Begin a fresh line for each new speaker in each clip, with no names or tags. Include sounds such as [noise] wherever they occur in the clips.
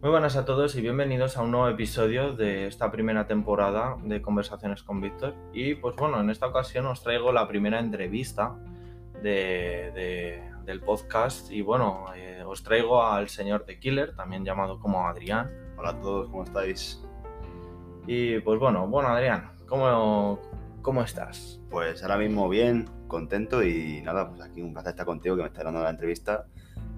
Muy buenas a todos y bienvenidos a un nuevo episodio de esta primera temporada de Conversaciones con Víctor. Y pues bueno, en esta ocasión os traigo la primera entrevista de, de- del podcast y bueno, eh, os traigo al señor The Killer, también llamado como Adrián.
Hola a todos, ¿cómo estáis?
Y pues bueno, bueno Adrián, ¿cómo, cómo estás?
Pues ahora mismo bien, contento y nada, pues aquí un placer estar contigo que me está dando la entrevista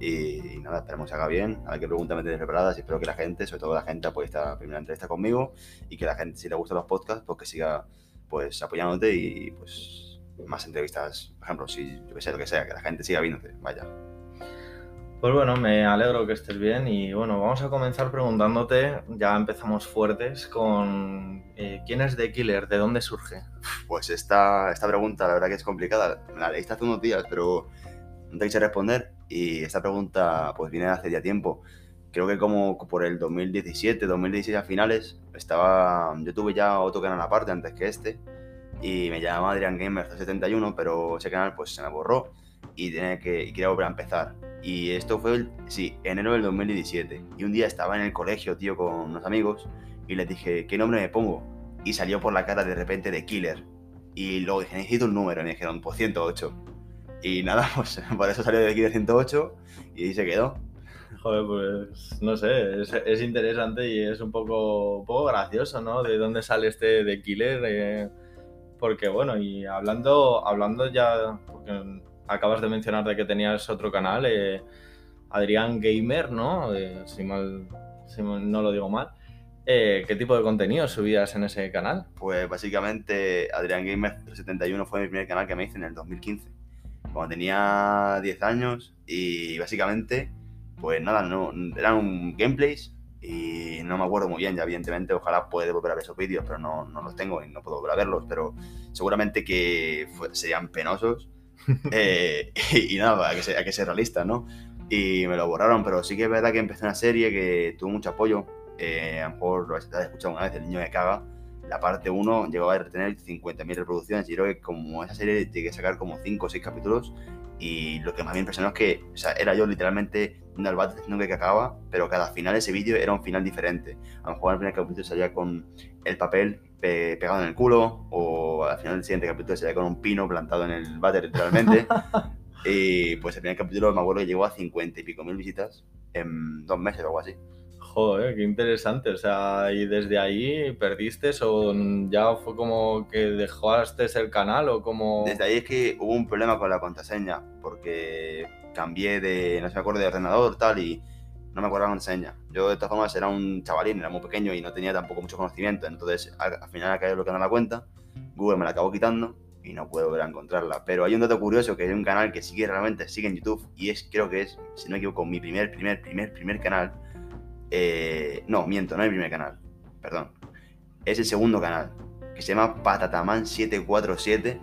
y, nada, esperemos que haga bien, a ver qué preguntas me tenéis preparadas y espero que la gente, sobre todo la gente, apoye esta primera entrevista conmigo y que la gente, si le gustan los podcasts, pues que siga pues apoyándote y pues más entrevistas, por ejemplo, si yo que sé, lo que sea, que la gente siga viéndote, vaya.
Pues bueno, me alegro que estés bien y bueno, vamos a comenzar preguntándote, ya empezamos fuertes con eh, ¿quién es The Killer? ¿De dónde surge?
Pues esta, esta pregunta, la verdad que es complicada. Me la leíste hace unos días, pero no te quise responder. Y esta pregunta, pues viene de hace ya tiempo. Creo que como por el 2017, 2016 a finales, estaba. Yo tuve ya otro canal aparte antes que este. Y me llamaba Adrian Gamer 71, pero ese canal pues se me borró y tenía que y quería volver a empezar. Y esto fue, el, sí, enero del 2017. Y un día estaba en el colegio, tío, con unos amigos y les dije, ¿qué nombre me pongo? Y salió por la cara de repente de Killer. Y luego dije, necesito un número. Y me dijeron, pues 108. Y nada, [laughs] pues por eso salió de Killer 108 y ahí se quedó.
Joder, pues no sé, es, es interesante y es un poco, un poco gracioso, ¿no? De dónde sale este The Killer. eh, porque bueno, y hablando, hablando ya, porque acabas de mencionar de que tenías otro canal, eh, Adrián Gamer, ¿no? Eh, si mal, si mal- no lo digo mal. Eh, ¿Qué tipo de contenido subías en ese canal?
Pues básicamente Adrian Gamer 71 fue mi primer canal que me hice en el 2015. Cuando tenía 10 años y básicamente, pues nada, no, eran un gameplays y no me acuerdo muy bien, ya evidentemente ojalá pueda volver a ver esos vídeos, pero no, no los tengo y no puedo volver a verlos, pero seguramente que fue- serían penosos. [laughs] Eh, y, y nada, hay que, ser, hay que ser realista, ¿no? Y me lo borraron, pero sí que es verdad que empecé una serie que tuvo mucho apoyo. Eh, a lo mejor lo has escuchado una vez, El niño que caga. La parte 1 llegó a tener 50.000 reproducciones y creo que como esa serie llegué a sacar como 5 o 6 capítulos y lo que más me impresionó es que o sea, era yo literalmente un albate diciendo que cagaba, pero cada final de ese vídeo era un final diferente. A lo mejor al primer capítulo salía con el papel pe- pegado en el culo o al final del siguiente capítulo salía con un pino plantado en el váter literalmente. [laughs] y pues el primer capítulo me acuerdo que llegó a 50 y pico mil visitas en dos meses o algo así.
Joder, qué interesante. O sea, ¿y desde ahí perdiste o ya fue como que dejaste el canal o como...
Desde ahí es que hubo un problema con la contraseña, porque cambié de, no sé, me acuerdo, de ordenador tal y no me acuerdo la contraseña. Yo de todas formas era un chavalín, era muy pequeño y no tenía tampoco mucho conocimiento, entonces al, al final acabé bloqueando la cuenta, Google me la acabó quitando y no puedo volver a encontrarla. Pero hay un dato curioso que hay un canal que sigue realmente, sigue en YouTube y es, creo que es, si no me equivoco, mi primer, primer, primer, primer canal. Eh, no, miento, no es mi primer canal, perdón. Es el segundo canal, que se llama Patataman747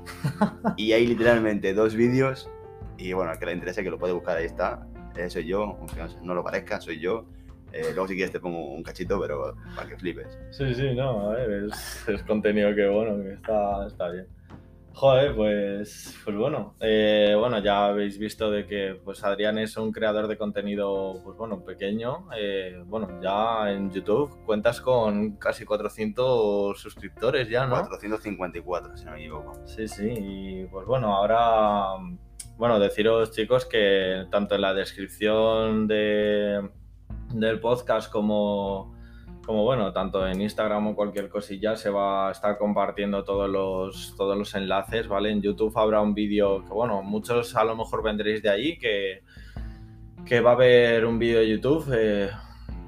y hay literalmente dos vídeos y bueno, al que le interese que lo puede buscar, ahí está. Eh, soy yo, aunque no lo parezca, soy yo. Eh, luego si quieres te pongo un cachito, pero para que flipes.
Sí, sí, no, a ver, es, es contenido que bueno, que está, está bien. Joder, pues, pues bueno, eh, bueno, ya habéis visto de que pues Adrián es un creador de contenido, pues bueno, pequeño. eh, bueno, ya en YouTube cuentas con casi 400 suscriptores ya, ¿no?
454, si no me equivoco.
Sí, sí, y pues bueno, ahora, bueno, deciros chicos que tanto en la descripción de, del podcast como, como bueno, tanto en Instagram o cualquier cosilla se va a estar compartiendo todos los, todos los enlaces, ¿vale? En YouTube habrá un vídeo que, bueno, muchos a lo mejor vendréis de ahí, que, que va a haber un vídeo de YouTube. eh,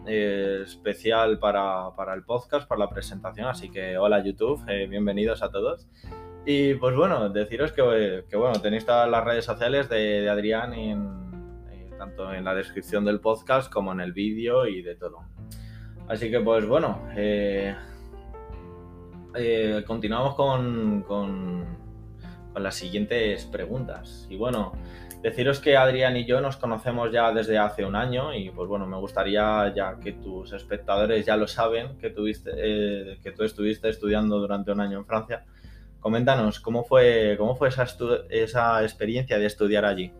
eh, especial para, para el podcast, para la presentación, así que hola YouTube, eh, bienvenidos a todos. Y pues bueno, deciros que, que, bueno, tenéis todas las redes sociales de, Adrián tanto en la descripción del podcast como en el vídeo y de todo. Así que pues bueno, eh, eh, continuamos con, con, las siguientes preguntas. Y bueno, deciros que Adrián y yo nos conocemos ya desde hace un año y pues bueno, me gustaría ya que tus espectadores ya lo saben, que, tuviste, eh, que tú estuviste estudiando durante un año en Francia. Coméntanos, ¿cómo fue, cómo fue esa, esa experiencia de estudiar allí?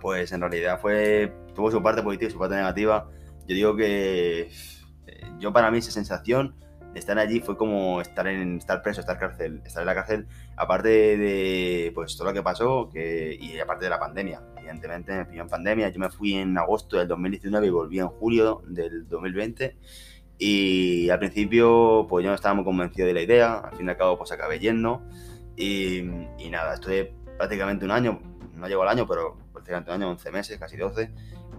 Pues en realidad fue tuvo su parte positiva y su parte negativa. yo digo que yo para mí esa sensación de estar allí fue como estar en estar preso, estar cárcel, estar en la cárcel, aparte de pues todo lo que pasó que, y aparte de la pandemia. Evidentemente me pilló en pandemia, yo me fui en agosto del 2019 y volví en julio del 2020 y al principio pues yo no estaba muy convencido de la idea, al fin y al cabo pues acabé yendo y, y nada, estuve prácticamente un año, no llegó al año, pero prácticamente un año, 11 meses, casi 12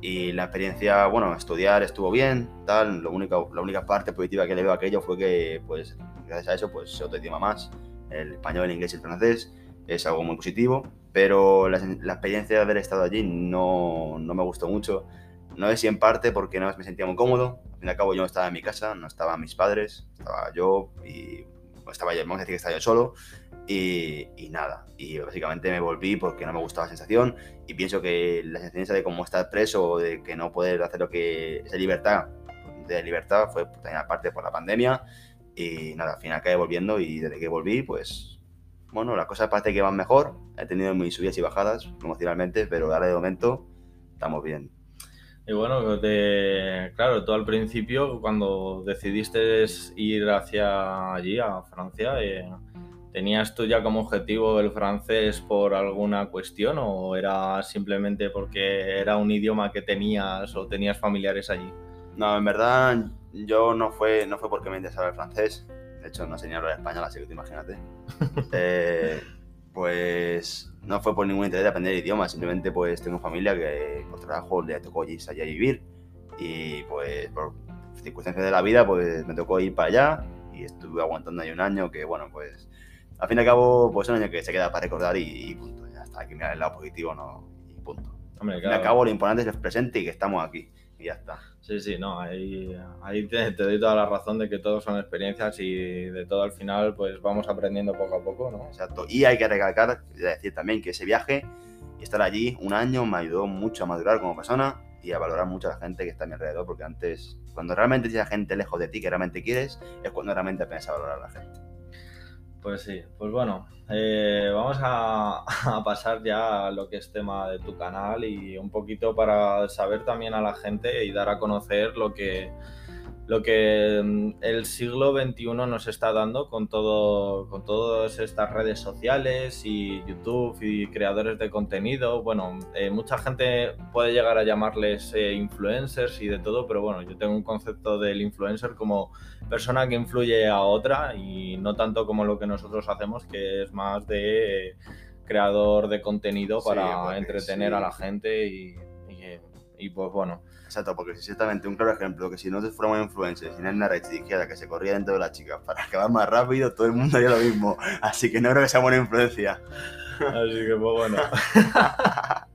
y la experiencia, bueno, estudiar estuvo bien, tal. Lo único, la única parte positiva que le veo a aquello fue que, pues, gracias a eso, pues, otro idioma más. El español, el inglés y el francés es algo muy positivo, pero la, la experiencia de haber estado allí no, no, me gustó mucho. No sé si en parte porque no me sentía muy cómodo. Al fin y al cabo yo no estaba en mi casa, no estaban mis padres, estaba yo y estaba yo, vamos a decir que estaba yo solo. Y, nada, y básicamente me volví porque no me gustaba la sensación y pienso que la sensación de cómo estar preso de que no poder hacer lo que esa libertad de libertad fue también aparte por la pandemia y nada, al final acabé volviendo y desde que volví pues bueno, las cosas parece que van mejor, he tenido mis subidas y bajadas emocionalmente, pero ahora de momento estamos bien.
Y bueno, claro, tú al principio cuando decidiste ir hacia allí, a Francia, eh, ¿Tenías tú ya como objetivo el francés por alguna cuestión o era simplemente porque era un idioma que tenías o tenías familiares allí?
No, en verdad yo no fue, no fue porque me interesaba el francés. De hecho, no sé ni hablar español, así que te imagínate. [laughs] eh, pues no fue por ningún interés de aprender idiomas, simplemente pues tengo familia que por trabajo le tocó allí allá a vivir y pues por circunstancias de la vida pues me tocó ir para allá y estuve aguantando ahí un año que bueno pues al fin y al cabo, pues es un año que se queda para recordar y, punto. Ya está, hay que mirar el lado positivo, ¿no? Y punto. Hombre, claro. Al fin y al cabo, lo importante es el presente y que estamos aquí. Y ya está.
Sí, sí, no, ahí, ahí te, te, doy toda la razón de que todo son experiencias y de todo al final, pues vamos aprendiendo poco a poco, ¿no?
Exacto. Y hay que recalcar, decir también que ese viaje y estar allí un año me ayudó mucho a madurar como persona y a valorar mucho a la gente que está a mi alrededor, porque antes, cuando realmente tienes gente lejos de ti que realmente quieres, es cuando realmente aprendes a valorar a la gente.
Pues sí, pues bueno, eh, vamos a, [laughs] a, pasar ya a lo que es tema de tu canal y un poquito para saber también a la gente y dar a conocer lo que, lo que mm, el siglo XXI nos está dando con, todo, con todas estas redes sociales y YouTube y creadores de contenido. Bueno, eh, mucha gente puede llegar a llamarles eh, influencers y de todo, pero bueno, yo tengo un concepto del influencer como persona que influye a otra y no tanto como lo que nosotros hacemos, que es más de eh, creador de contenido para sí, entretener sí. a la gente y, y, y pues bueno.
Exacto, porque exactamente un claro ejemplo, que si no fuéramos influencers y Nena Rex dijera que se corría dentro de las chicas para acabar más rápido, todo el mundo haría lo mismo. Así que no creo que sea buena influencia.
Así que pues bueno. [laughs]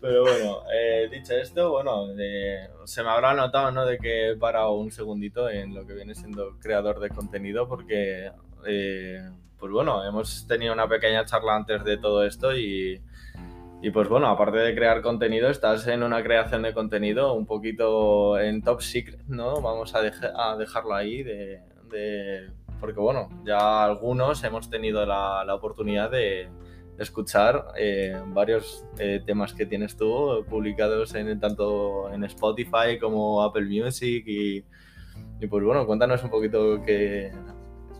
Pero bueno, eh, dicho esto, bueno, eh, se me habrá notado, ¿no? De que he parado un segundito en lo que viene siendo creador de contenido porque, eh, pues bueno, hemos tenido una pequeña charla antes de todo esto y y pues bueno, aparte de crear contenido, estás en una creación de contenido un poquito en top secret, ¿no? Vamos a, a dejarlo ahí de, de, Porque bueno, ya algunos hemos tenido la, la oportunidad de, de escuchar eh, varios eh, temas que tienes tú publicados en, tanto en Spotify como Apple Music y, y pues bueno, cuéntanos un poquito que,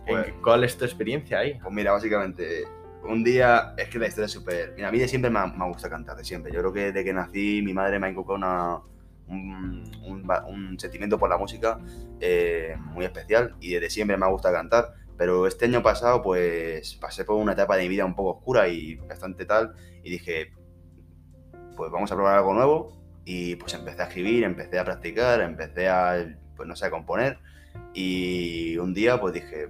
pues, cuál es tu experiencia ahí.
Pues mira, básicamente un día, es que la historia es súper... Mira, a mí de siempre me, me gusta cantar, de siempre. Yo creo que desde que nací mi madre me ha inculcado una, un, sentimiento por la música eh, muy especial y desde siempre me gusta cantar. Pero este año pasado pues pasé por una etapa de mi vida un poco oscura y bastante tal y dije, pues vamos a probar algo nuevo y pues empecé a escribir, empecé a practicar, empecé a, pues no sé, a componer y un día pues dije,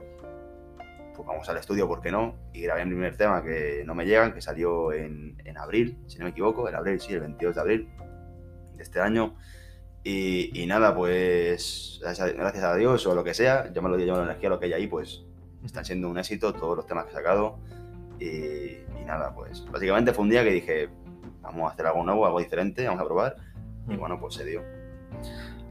pues vamos al estudio, ¿por qué no? Y grabé mi primer tema que no me llegan, que salió en, en, abril, si no me equivoco, en abril, sí, el 22 de abril de este año. Y, y nada, pues gracias a Dios o lo que sea, yo me lo dio la energía, lo que hay ahí, pues están siendo un éxito todos los temas que he sacado. Y, y, nada, pues básicamente fue un día que dije, vamos a hacer algo nuevo, algo diferente, vamos a probar. Y bueno, pues se dio.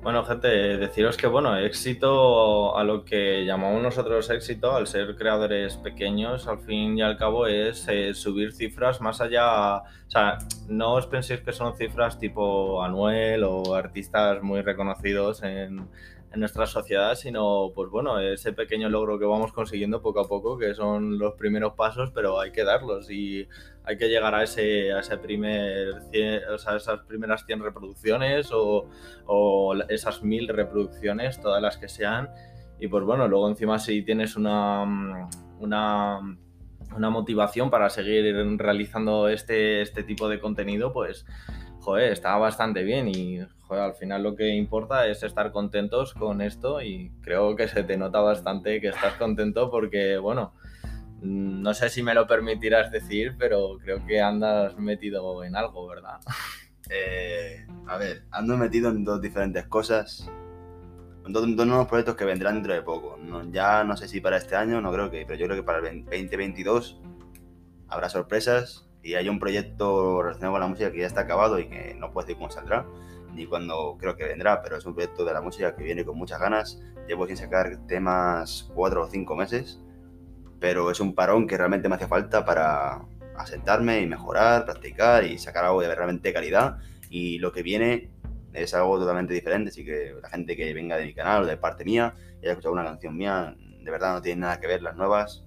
Bueno, gente, deciros que, bueno, éxito a lo que llamamos nosotros éxito, al ser creadores pequeños, al fin y al cabo es eh, subir cifras más allá, o sea, no os penséis que son cifras tipo Anuel o artistas muy reconocidos en, en nuestra sociedad, sino pues bueno, ese pequeño logro que vamos consiguiendo poco a poco, que son los primeros pasos, pero hay que darlos y hay que llegar a ese, a ese primer o sea, esas primeras 100 reproducciones o, esas mil reproducciones, todas las que sean. Y pues bueno, luego encima si tienes una, una, una motivación para seguir realizando este, este tipo de contenido, pues joder, está bastante bien y joder, al final lo que importa es estar contentos con esto y creo que se te nota bastante que estás contento porque, bueno, no sé si me lo permitirás decir, pero creo que andas metido en algo, ¿verdad?
Eh, a ver, ando metido en dos diferentes cosas. En dos, dos, nuevos proyectos que vendrán dentro de poco. No, ya no sé si para este año, no creo que, pero yo creo que para el 2022 habrá sorpresas y hay un proyecto relacionado con la música que ya está acabado y que no puedo decir cómo saldrá ni cuando creo que vendrá, pero es un proyecto de la música que viene con muchas ganas. Llevo sin sacar temas cuatro o cinco meses pero es un parón que realmente me hace falta para asentarme y mejorar, practicar y sacar algo de realmente calidad. Y lo que viene es algo totalmente diferente, así que la gente que venga de mi canal o de parte mía y haya escuchado una canción mía, de verdad no tiene nada que ver las nuevas,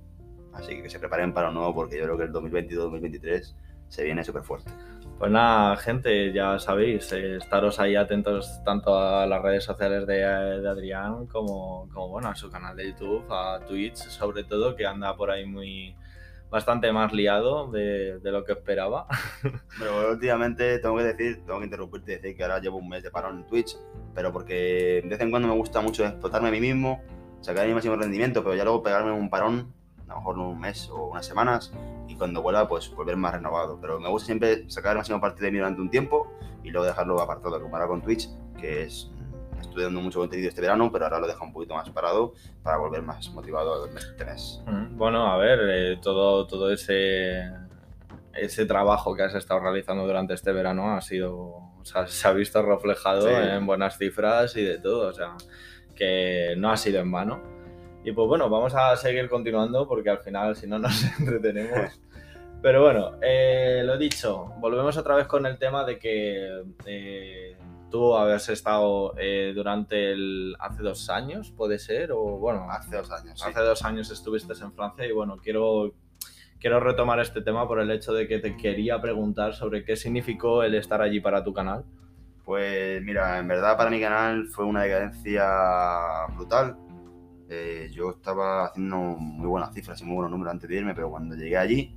así que que se preparen para lo nuevo porque yo creo que el 2022-2023 se viene súper fuerte.
Pues nada, gente, ya sabéis, eh, estaros ahí atentos tanto a las redes sociales de, de Adrián como, como, bueno, a su canal de YouTube, a Twitch sobre todo, que anda por ahí muy bastante más liado de, de lo que esperaba. [laughs]
Pero últimamente tengo que decir, tengo que interrumpirte y decir que ahora llevo un mes de parón en Twitch, pero porque de vez en cuando me gusta mucho explotarme a mí mismo, sacar mi máximo rendimiento, pero ya luego pegarme un parón a lo mejor un mes o unas semanas, y cuando vuelva, pues volver más renovado. Pero me gusta siempre sacar el máximo partido de mí durante un tiempo y luego dejarlo apartado, como ahora con Twitch, que es mm, estoy dando mucho contenido este verano, pero ahora lo dejo un poquito más parado para volver más motivado este mes.
Mm, bueno, a ver, eh, todo, todo ese, ese trabajo que has estado realizando durante este verano ha sido, o sea, se ha visto reflejado sí. en buenas cifras y de todo, o sea, que no ha sido en vano. Y pues bueno, vamos a seguir continuando porque al final si no nos [laughs] entretenemos. Pero bueno, eh, lo dicho, volvemos otra vez con el tema de que eh, tú habías estado eh, durante el... hace dos años, puede ser, o bueno...
Hace dos años.
Hace sí. dos años estuviste en Francia y bueno, quiero, quiero retomar este tema por el hecho de que te quería preguntar sobre qué significó el estar allí para tu canal.
Pues mira, en verdad para mi canal fue una decadencia brutal eh, yo estaba haciendo muy buenas cifras y muy buenos números antes de irme, pero cuando llegué allí,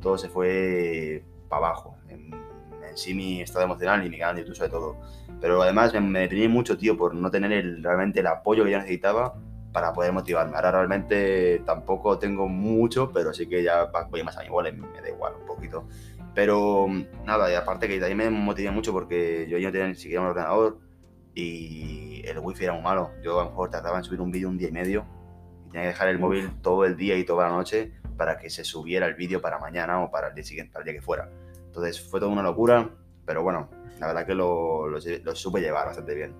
todo se fue para abajo. En, en, sí, mi estado emocional y mi canal de YouTube, sobre todo. Pero además me, me deprimí mucho, tío, por no tener realmente el apoyo que yo necesitaba para poder motivarme. Ahora realmente tampoco tengo mucho, pero sí que ya voy más a mi bola, me da igual un poquito. Pero nada, y aparte que también me motivé mucho porque yo ya no tenía ni siquiera un ordenador y el wifi era muy malo. Yo a lo mejor tardaba en subir un vídeo un día y medio y tenía que dejar el móvil todo el día y toda la noche para que se subiera el vídeo para mañana o para el día siguiente, para el día que fuera. Entonces fue toda una locura, pero bueno, la verdad que lo, lo, lo supe llevar bastante bien.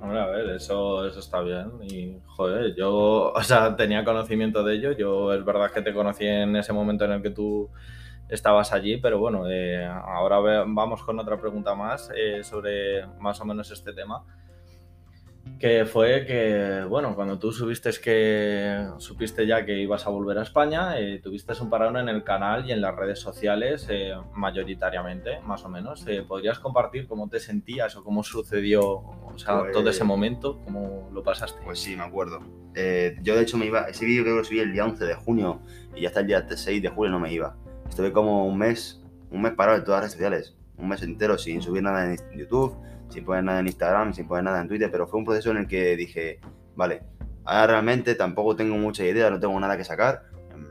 Hombre, a ver, eso, eso está bien. Y, joder, yo, o sea, tenía conocimiento de ello. Yo, es verdad que te conocí en ese momento en el que tú estabas allí, pero bueno, eh, ahora ve, vamos con otra pregunta más eh, sobre más o menos este tema. Que fue que, bueno, cuando tú subiste que supiste ya que ibas a volver a España, eh, tuviste un parón en el canal y en las redes sociales, mayoritariamente, más o menos. ¿Podrías compartir cómo te sentías o cómo sucedió o sea, pues, todo ese momento? ¿Cómo lo pasaste?
Pues sí, me acuerdo. yo, de hecho, me iba. Ese vídeo creo que lo subí el día 11 de junio y ya hasta el día 6 de julio no me iba. Estuve como un mes, un mes parado en todas las redes sociales, un mes entero sin subir nada en YouTube sin poner nada en Instagram, sin poner nada en Twitter, pero fue un proceso en el que dije, vale, ahora realmente tampoco tengo mucha idea, no tengo nada que sacar,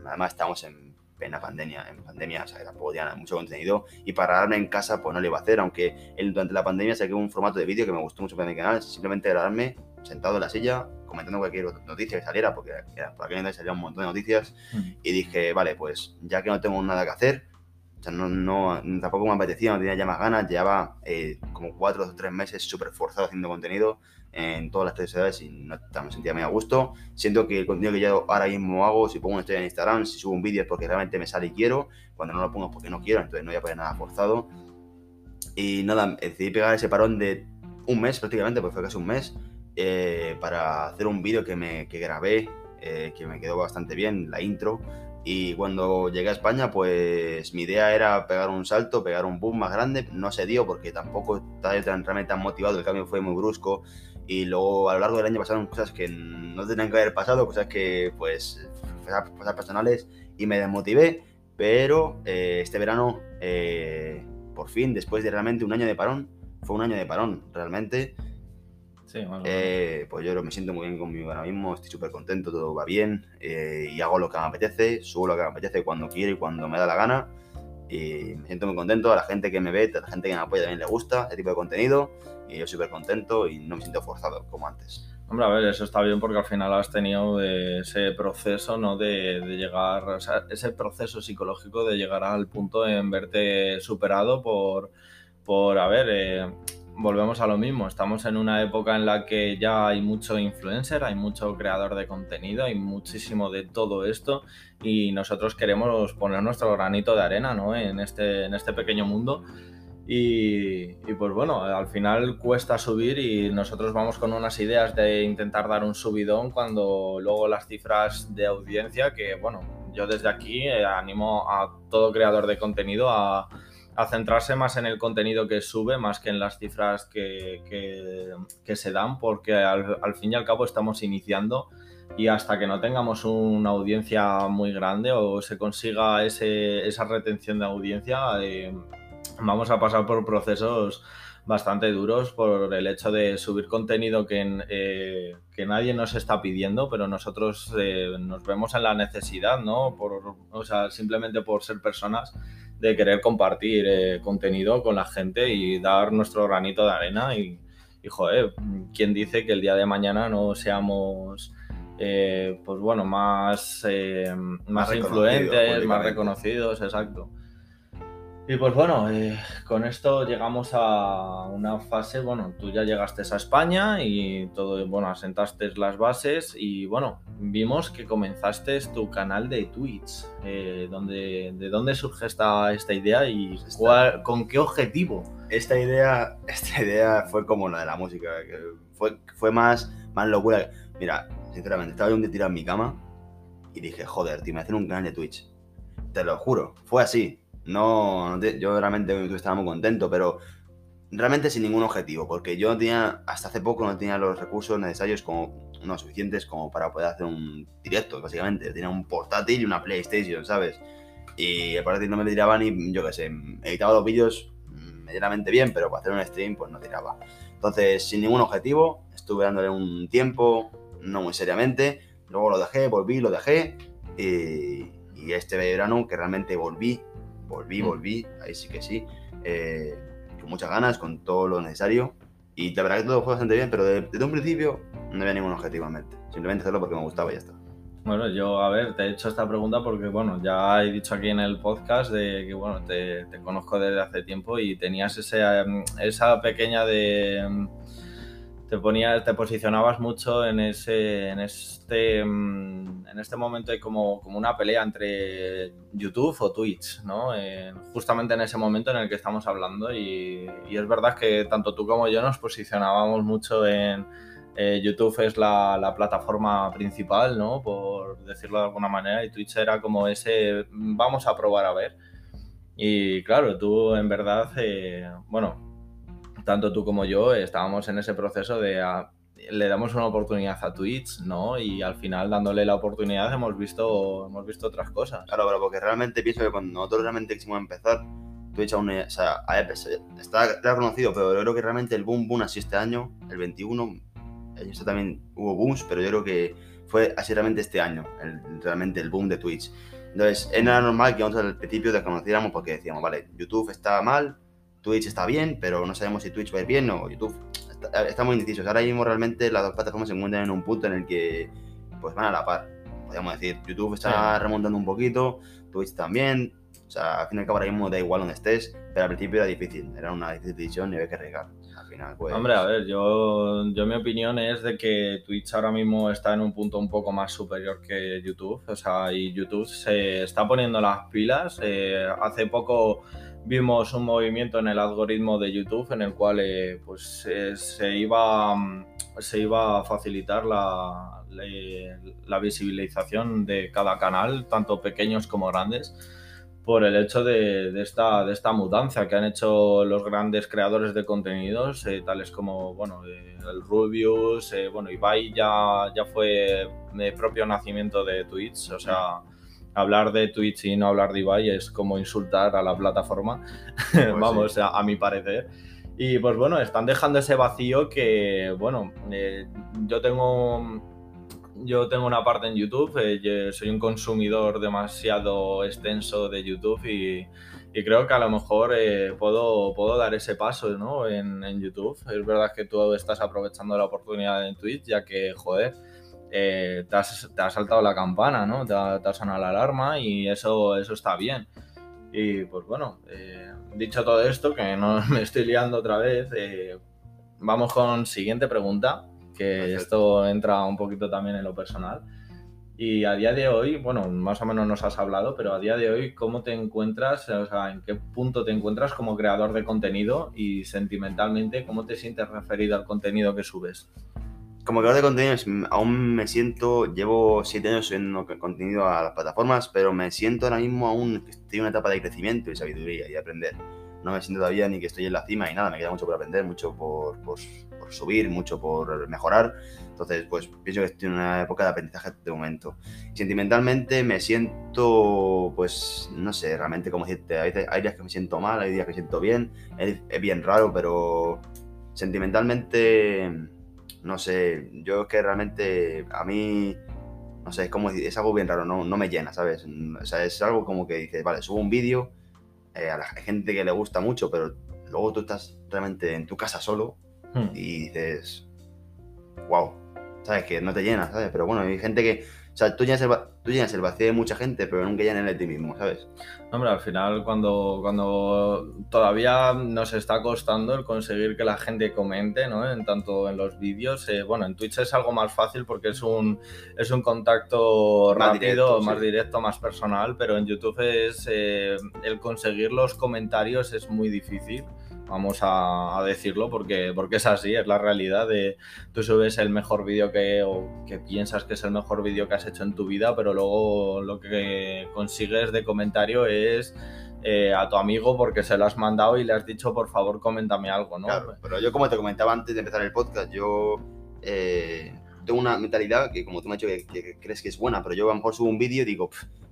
además estamos en plena pandemia, en pandemia, o sea, tampoco tenía mucho contenido, y para darme en casa, pues no lo iba a hacer, aunque durante la pandemia saqué un formato de vídeo que me gustó mucho para mi canal, simplemente grabarme sentado en la silla, comentando cualquier noticia que saliera, porque por aquel entonces salía un montón de noticias, mm. y dije, vale, pues ya que no tengo nada que hacer, O sea, no, no, tampoco me apetecía, no tenía ya más ganas. Llevaba eh, como cuatro o tres meses súper forzado haciendo contenido en todas las redes sociales y no me sentía muy a gusto. Siento que el contenido que yo ahora mismo hago, si pongo una historia en Instagram, si subo un vídeo es porque realmente me sale y quiero, cuando no lo pongo es porque no quiero, entonces no voy a poner nada forzado. Y nada, decidí pegar ese parón de un mes prácticamente, porque fue casi un mes, eh, para hacer un vídeo que, me, que grabé, eh, que me quedó bastante bien, la intro. Y cuando llegué a España, pues mi idea era pegar un salto, pegar un boom más grande. No se dio porque tampoco estaba realmente tan motivado, el cambio fue muy brusco. Y luego a lo largo del año pasaron cosas que no tenían que haber pasado, cosas que pues cosas personales y me desmotivé. Pero eh, este verano, por fin, después de realmente un año de parón, fue un año de parón realmente.
Sí, bueno,
Eh, pues yo me siento muy bien conmigo ahora mismo, estoy súper contento, todo va bien eh, y hago lo que me apetece, subo lo que me apetece cuando quiero y cuando me da la gana y me siento muy contento, a la gente que me ve, a la gente que me apoya también le gusta este tipo de contenido y yo súper contento y no me siento forzado como antes.
Hombre, a ver, eso está bien porque al final has tenido ese proceso, ¿no? De, de llegar, o sea, ese proceso psicológico de llegar al punto en verte superado por, por a ver, eh, volvemos a lo mismo. Estamos en una época en la que ya hay mucho influencer, hay mucho creador de contenido, hay muchísimo de todo esto y nosotros queremos poner nuestro granito de arena, ¿no? En este, en este pequeño mundo. Y, y, pues bueno, al final cuesta subir y nosotros vamos con unas ideas de intentar dar un subidón cuando luego las cifras de audiencia, que bueno, yo desde aquí eh, animo a todo creador de contenido a, a, centrarse más en el contenido que sube más que en las cifras que, que, que se dan, porque al, al, fin y al cabo estamos iniciando y hasta que no tengamos una audiencia muy grande o se consiga ese, esa retención de audiencia, eh, vamos a pasar por procesos bastante duros por el hecho de subir contenido que, eh, que nadie nos está pidiendo, pero nosotros eh, nos vemos en la necesidad, ¿no? Por, o sea, simplemente por ser personas de querer compartir eh, contenido con la gente y dar nuestro granito de arena y, y joder, ¿quién dice que el día de mañana no seamos... Eh, pues bueno, más, eh, más, más influentes, más reconocidos, exacto. Y pues bueno, eh, con esto llegamos a una fase, bueno, tú ya llegaste a España y todo, bueno, asentaste las bases y bueno, vimos que comenzaste tu canal de Twitch. Eh, donde, ¿De dónde surge esta, esta idea y cuál, con qué objetivo?
Esta idea, [laughs] esta idea fue como la de la música, que fue, fue más, más locura. Mira, sinceramente, estaba yo un día tirado en mi cama y dije, joder, tío, me hacen un canal de Twitch. Te lo juro, fue así. No, yo realmente estaba muy contento, pero realmente sin ningún objetivo, porque yo no tenía, hasta hace poco no tenía los recursos necesarios como, no suficientes como para poder hacer un directo, básicamente. Tenía un portátil y una PlayStation, ¿sabes? Y el portátil no me tiraba ni, yo qué sé, editaba los vídeos medianamente bien, pero para hacer un stream pues no tiraba. Entonces, sin ningún objetivo, estuve dándole un tiempo, no muy seriamente, luego lo dejé, volví, lo dejé, y este verano que realmente volví volví, volví, ahí sí que sí, eh, con muchas ganas, con todo lo necesario. Y la verdad que todo fue bastante bien, pero desde, desde un principio no había ningún objetivo en mente. Simplemente hacerlo porque me gustaba y ya está.
Bueno, yo, a ver, te he hecho esta pregunta porque, bueno, ya he dicho aquí en el podcast de que, bueno, te, te conozco desde hace tiempo y tenías ese, esa pequeña de... Te, ponías, te posicionabas mucho en, ese, en, este, en este momento hay como, como una pelea entre YouTube o Twitch, ¿no? Justamente en ese momento en el que estamos hablando y, es verdad que tanto tú como yo nos posicionábamos mucho en eh, YouTube es la, la, plataforma principal, ¿no? Por decirlo de alguna manera, y Twitch era como ese, vamos a probar a ver. Y claro, tú en verdad, eh, bueno, tanto tú como yo estábamos en ese proceso de a, le damos una oportunidad a Twitch, ¿no? Y al final dándole la oportunidad hemos visto, hemos visto otras cosas.
Claro, pero porque realmente pienso que cuando nosotros realmente quisimos empezar, Twitch aún, o sea, está reconocido, pero yo creo que realmente el boom boom así este año, el 21, esto también hubo booms, pero yo creo que fue así realmente este año, el, realmente el boom de Twitch. Entonces, era normal que nosotros al principio desconociéramos porque decíamos, vale, YouTube está mal, Twitch está bien, pero no sabemos si Twitch va a ir bien o YouTube está, está muy indecisos. Ahora mismo realmente las dos plataformas se encuentran en un punto en el que pues van a la par. Podríamos decir, YouTube está sí. remontando un poquito, Twitch también, O sea, al fin y al cabo ahora mismo da igual donde estés, pero al principio era difícil, era una decisión y había que arriesgar. Al final, pues...
Hombre, a ver, yo, yo mi opinión es de que Twitch ahora mismo está en un punto un poco más superior que YouTube. O sea, y YouTube se está poniendo las pilas. Eh, hace poco vimos un movimiento en el algoritmo de YouTube en el cual eh, pues eh, se iba se iba a facilitar la, la, la visibilización de cada canal, tanto pequeños como grandes por el hecho de, de, esta, de esta mudanza que han hecho los grandes creadores de contenidos, eh, tales como bueno, eh, el Rubius, eh, bueno, Ibai ya, ya fue de propio nacimiento de Twitch, o sea, hablar de Twitch y no hablar de Ibai es como insultar a la plataforma, [laughs] pues vamos, sí. a, a, mi parecer. Y pues bueno, están dejando ese vacío que, bueno, eh, yo tengo yo tengo una parte en YouTube, eh, soy un consumidor demasiado extenso de YouTube y, y creo que a lo mejor eh, puedo, puedo dar ese paso ¿no? en, en, YouTube. Es verdad que tú estás aprovechando la oportunidad en Twitch, ya que, joder, eh, te, has, te, ha saltado la campana, ¿no? Te ha, te ha, sonado la alarma y eso, eso está bien. Y pues bueno, eh, dicho todo esto, que no [laughs] me estoy liando otra vez, eh, vamos con siguiente pregunta que Perfecto. esto entra un poquito también en lo personal. Y a día de hoy, bueno, más o menos nos has hablado, pero a día de hoy, ¿cómo te encuentras? O sea, ¿en qué punto te encuentras como creador de contenido y sentimentalmente, cómo te sientes referido al contenido que subes?
Como creador de contenido, aún me siento, llevo siete años subiendo contenido a las plataformas, pero me siento ahora mismo aún estoy en una etapa de crecimiento y sabiduría y aprender no me siento todavía ni que estoy en la cima y nada, me queda mucho por aprender, mucho por, por, por, subir, mucho por mejorar. Entonces, pues pienso que estoy en una época de aprendizaje de momento. Sentimentalmente me siento, pues, no sé, realmente como decirte, hay, hay días que me siento mal, hay días que me siento bien, es, es bien raro, pero sentimentalmente, no sé, yo es que realmente a mí no sé, es como es algo bien raro, no, no me llena, ¿sabes? O sea, es algo como que dices, vale, subo un vídeo eh, a la gente que le gusta mucho, pero luego tú estás realmente en tu casa solo hmm. y dices, wow, ¿sabes? Que no te llena, ¿sabes? Pero bueno, hay gente que, o sea, tú llenas, el, tú llenas el vacío de mucha gente, pero nunca llenas el de ti mismo, ¿sabes?
Hombre, al final cuando, cuando todavía nos está costando el conseguir que la gente comente, ¿no? En tanto en los vídeos, eh, bueno, en Twitch es algo más fácil porque es un, es un contacto más rápido, directo, más sí. directo, más personal, pero en YouTube es eh, el conseguir los comentarios es muy difícil vamos a, decirlo, porque, porque es así, es la realidad de tú subes el mejor vídeo que, o que piensas que es el mejor vídeo que has hecho en tu vida, pero luego lo que consigues de comentario es eh, a tu amigo porque se lo has mandado y le has dicho, por favor, coméntame algo, ¿no?
Pero yo como te comentaba antes de empezar el podcast, yo... Eh, tengo una mentalidad que, como tú me has dicho, que, que, crees que es buena, pero yo a lo mejor subo un vídeo y digo,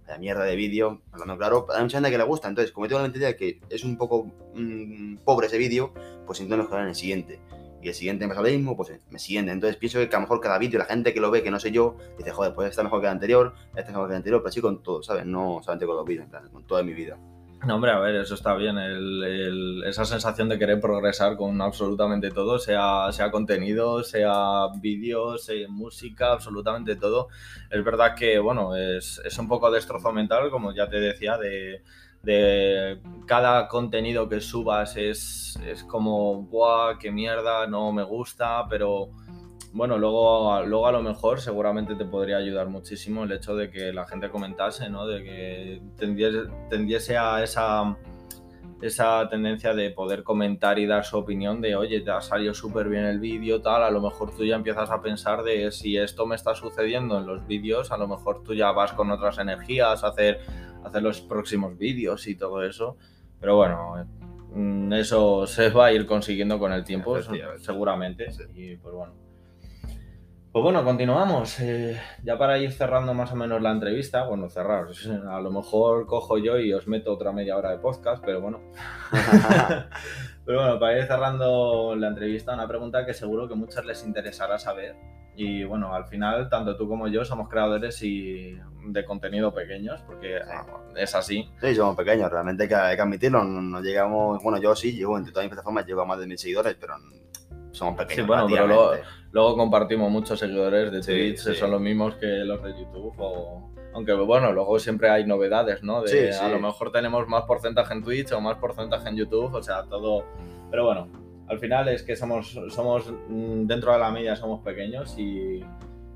la mierda de vídeo, hablando claro, hay mucha gente que le gusta, entonces, como tengo la mentalidad de que es un poco mmm, pobre ese vídeo, pues intento mejorar en el siguiente. Y el siguiente me pasa lo mismo, pues me siguiente. Entonces pienso que a lo mejor cada vídeo, la gente que lo ve, que no sé yo, dice, joder, pues está mejor que el anterior, este es mejor que el anterior, pero así con todo, ¿sabes? No solamente con los vídeos, con toda mi vida.
No, hombre, a ver, eso está bien. Esa sensación de querer progresar con absolutamente todo, sea, sea contenido, sea vídeos, sea música, absolutamente todo. Es verdad que, bueno, es, es un poco destrozo mental, como ya te decía, de, de cada contenido que subas es, es como, ¡buah, qué mierda! No me gusta, pero bueno, luego, luego a lo mejor seguramente te podría ayudar muchísimo el hecho de que la gente comentase, ¿no? De que tendiese, tendiese a esa, esa tendencia de poder comentar y dar su opinión de, oye, te ha salido súper bien el vídeo, tal, a lo mejor tú ya empiezas a pensar de si esto me está sucediendo en los vídeos, a lo mejor tú ya vas con otras energías a hacer, a hacer los próximos vídeos y todo eso. Pero bueno, eso se va a ir consiguiendo con el tiempo, seguramente. Sí. Y pues bueno. Pues bueno, continuamos. Eh, ya para ir cerrando más o menos la entrevista, bueno, cerrar, [laughs] a lo mejor cojo yo y os meto otra media hora de podcast, pero bueno. [laughs] pero bueno, para ir cerrando la entrevista, una pregunta que seguro que a muchos les interesará saber. Y bueno, al final, tanto tú como yo somos creadores y de contenido pequeños, porque sí. es así.
Sí, somos pequeños, realmente hay que, hay que admitirlo. No, no, llegamos, bueno, yo sí, llego entre todas mis plataformas, llego a más de mil seguidores, pero somos pequeños.
Sí, bueno, pero luego, luego, compartimos muchos seguidores de Twitch, sí, son los mismos que los de YouTube o, Aunque bueno, luego siempre hay novedades, ¿no? De. A lo mejor tenemos más porcentaje en Twitch o más porcentaje en YouTube, o sea, todo. Pero bueno, al final es que somos, somos mm, dentro de la media somos pequeños y,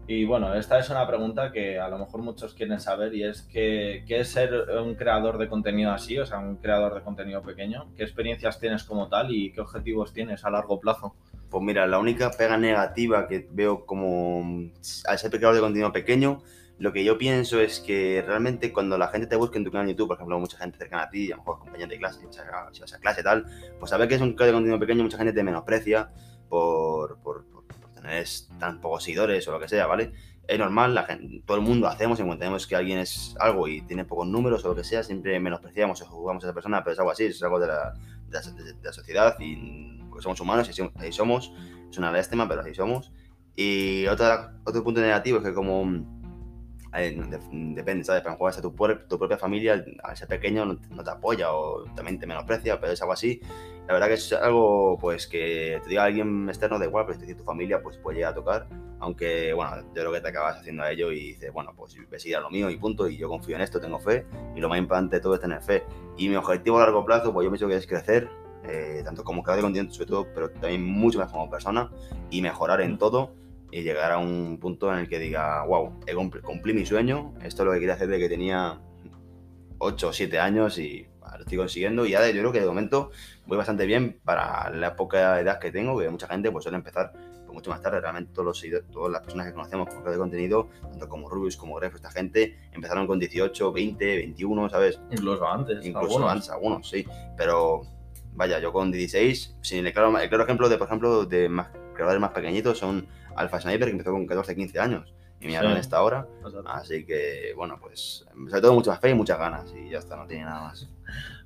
y bueno, esta es una pregunta que a lo mejor muchos quieren saber y es que, ¿qué es ser un creador de contenido así? O sea, un creador de contenido pequeño. ¿Qué experiencias tienes como tal y qué objetivos tienes a largo plazo?
Pues mira, la única pega negativa que veo como mm, al ser creador de contenido pequeño, lo que yo pienso es que realmente cuando la gente te busca en tu canal de YouTube, por ejemplo, mucha gente cercana a ti, a lo mejor compañeros de clase, si vas a, clase tal, pues saber que es un creador de contenido pequeño, mucha gente te menosprecia por, tener tan pocos seguidores o lo que sea, ¿vale? Es normal, la gente, todo el mundo hacemos, en cuanto tenemos que alguien es algo y tiene pocos números o lo que sea, siempre menospreciamos o jugamos a esa persona, pero es algo así, es algo de la, de la, de la sociedad y somos humanos y así somos, es una lástima, pero así somos. Y otra, otro punto negativo es que como eh, de- depende, ¿sabes? Pero juegas a tu, tu propia familia, al ser pequeño no te apoya o también te menosprecia, pero es algo así. La verdad que es algo pues que te diga alguien externo da igual, pero si tu familia pues puede llegar a tocar, aunque bueno, yo creo que te acabas haciendo a ello y dices, bueno, pues seguir a lo mío y punto, y yo confío en esto, tengo fe, y lo más importante de todo es tener fe. Y mi objetivo a largo plazo, pues yo pienso que es crecer, eh, tanto como creador de contenido sobre todo, pero también mucho más como persona, y mejorar en todo, y llegar a un punto en el que diga, wow, he cumpl- cumplí mi sueño, esto es lo que quería hacer desde que tenía 8 o 7 años y lo estoy consiguiendo y ya yo creo que de momento voy bastante bien para la poca edad que tengo, que mucha gente pues suele empezar pues, mucho más tarde, realmente todos los todas las personas que conocemos creador de contenido, tanto como Rubius como Gref, esta gente empezaron con 18, 20, 21, ¿sabes?
Incluso antes.
Incluso
algunos.
antes, algunos, sí. Pero vaya, yo con 16, sin el claro, el claro ejemplo de, por ejemplo, de más creadores más pequeñitos son Alpha Sniper, que empezó con 14, 15 años. Y
Sí.
en esta hora.
Exacto.
Así que, bueno, pues sobre todo mucha fe y muchas ganas. Y ya está, no tiene nada más.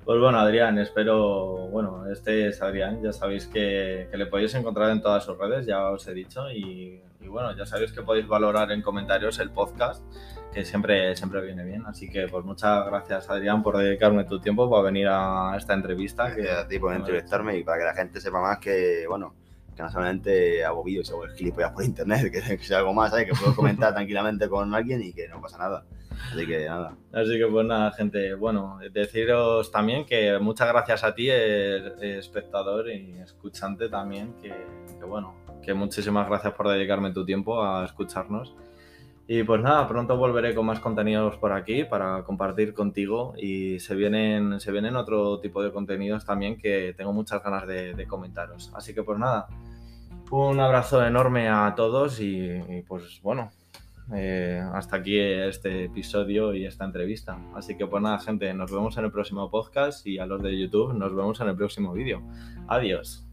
Pues bueno, Adrián, espero, bueno, este es Adrián, ya sabéis que, que le podéis encontrar en todas sus redes, ya os he dicho, y, y bueno, ya sabéis que podéis valorar en comentarios el podcast, que siempre, siempre viene bien. Así que pues muchas gracias, Adrián, por dedicarme tu tiempo para venir a esta entrevista. Que,
Gracias a ti por entrevistarme y para que la gente sepa más que, bueno, que no solamente hago vídeos o el gilipollas por internet, [laughs] que, que sea algo más, ¿sabes? Que puedo comentar [laughs] tranquilamente con alguien y que no pasa nada. Así que nada.
Así que pues nada, gente, bueno, deciros también que muchas gracias a ti, eh, eh, espectador y escuchante también, que, que bueno, que muchísimas gracias por dedicarme tu tiempo a escucharnos. Y pues nada, pronto volveré con más contenidos por aquí para compartir contigo y se vienen, se vienen otro tipo de contenidos también que tengo muchas ganas de, comentaros. Así que pues nada, un abrazo enorme a todos y, y, pues bueno, eh, hasta aquí este episodio y esta entrevista. Así que pues nada, gente, nos vemos en el próximo podcast y a los de YouTube nos vemos en el próximo vídeo. Adiós.